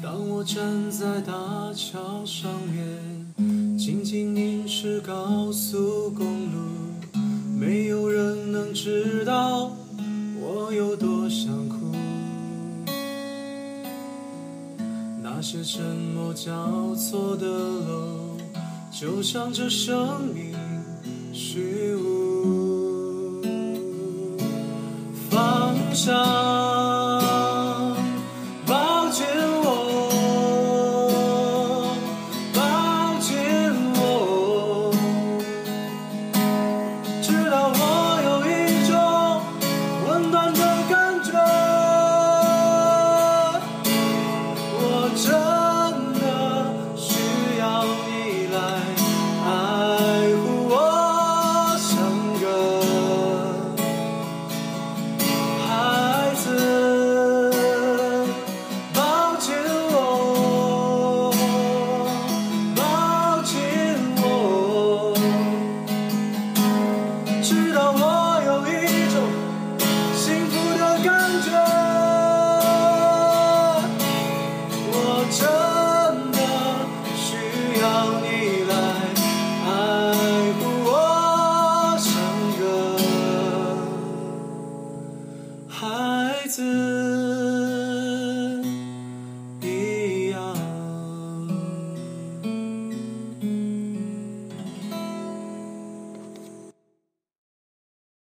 当我站在大桥上面，静静凝视高速公路，没有人能知道我有多想哭。那些沉默交错的楼，就像这生命虚无。放下孩子。